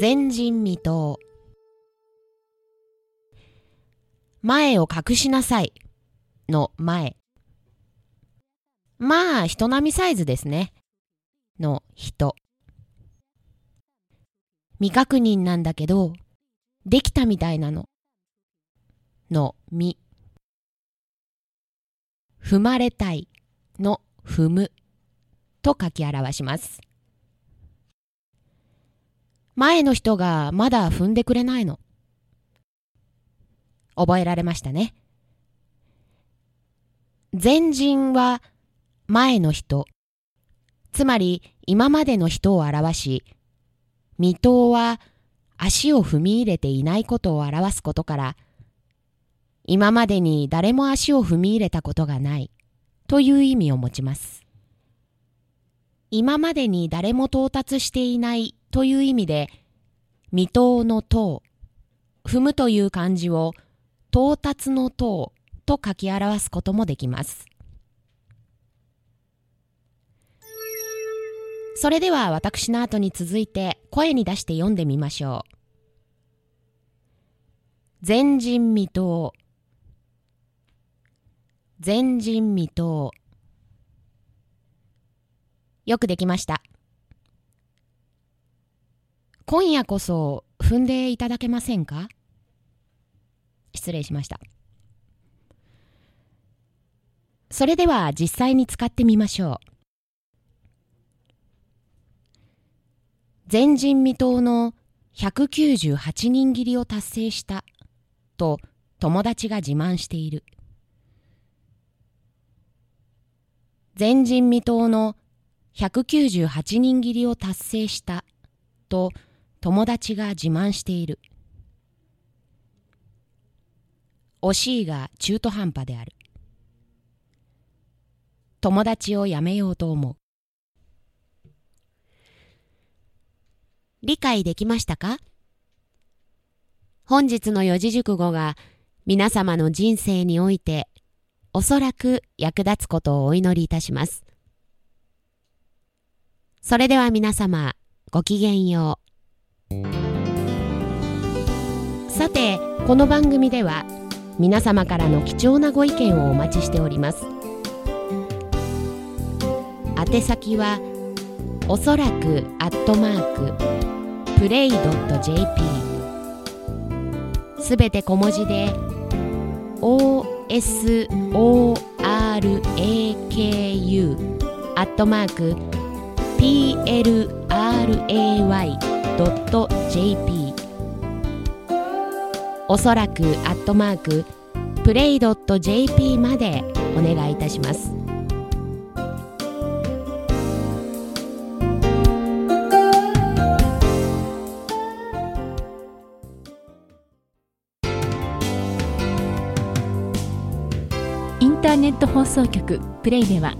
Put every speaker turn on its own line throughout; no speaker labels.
前人未到。前を隠しなさい。の前。まあ人並みサイズですね。の人。未確認なんだけどできたみたいなの。のみ。踏まれたい。の踏む。と書き表します。前の人がまだ踏んでくれないの。覚えられましたね。前人は前の人、つまり今までの人を表し、未踏は足を踏み入れていないことを表すことから、今までに誰も足を踏み入れたことがないという意味を持ちます。今までに誰も到達していないという意味で、未踏の塔、踏むという漢字を到達の塔と書き表すこともできます。それでは私の後に続いて声に出して読んでみましょう。前人未到前人未到よくできました。今夜こそ踏んでいただけませんか？失礼しました。それでは実際に使ってみましょう。前人未到の198人切りを達成したと友達が自慢している。前人未到の198人切りを達成したと友達が自慢している。惜しいが中途半端である。友達をやめようと思う。理解できましたか？本日の四字熟語が皆様の人生においておそらく役立つことをお祈りいたします。それでは皆様ごきげんよう。さてこの番組では皆様からの貴重なご意見をお待ちしております。宛先はおそらくアットマークプレイドット .jp すべて小文字で OSORAKU アットマーク PLRAY .jp おそらくアットマークプレイドット .jp までお願いいたします。
インターネット放送局プレイでは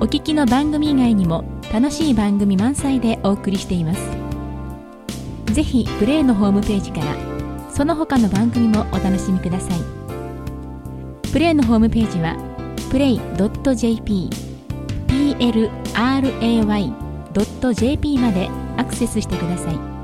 お聞きの番組以外にも楽しい番組満載でお送りしています。ぜひプレイのホームページからその他の番組もお楽しみください。プレイのホームページは play.jp plray.jp までアクセスしてください。